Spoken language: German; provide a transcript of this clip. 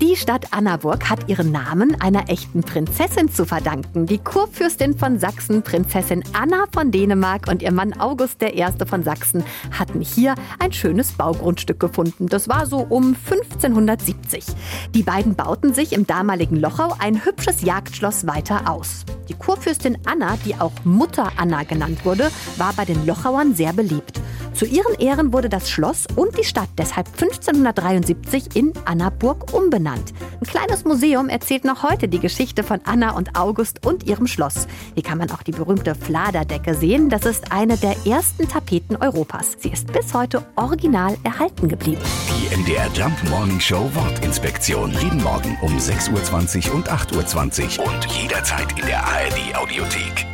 Die Stadt Annaburg hat ihren Namen einer echten Prinzessin zu verdanken. Die Kurfürstin von Sachsen, Prinzessin Anna von Dänemark und ihr Mann August I. von Sachsen hatten hier ein schönes Baugrundstück gefunden. Das war so um 1570. Die beiden bauten sich im damaligen Lochau ein hübsches Jagdschloss weiter aus. Die Kurfürstin Anna, die auch Mutter Anna genannt wurde, war bei den Lochauern sehr beliebt. Zu ihren Ehren wurde das Schloss und die Stadt deshalb 1573 in Annaburg umbenannt. Ein kleines Museum erzählt noch heute die Geschichte von Anna und August und ihrem Schloss. Hier kann man auch die berühmte Fladerdecke sehen. Das ist eine der ersten Tapeten Europas. Sie ist bis heute original erhalten geblieben. Die MDR Jump Morning Show Wortinspektion. Jeden Morgen um 6.20 Uhr und 8.20 Uhr und jederzeit in der ARD Audiothek.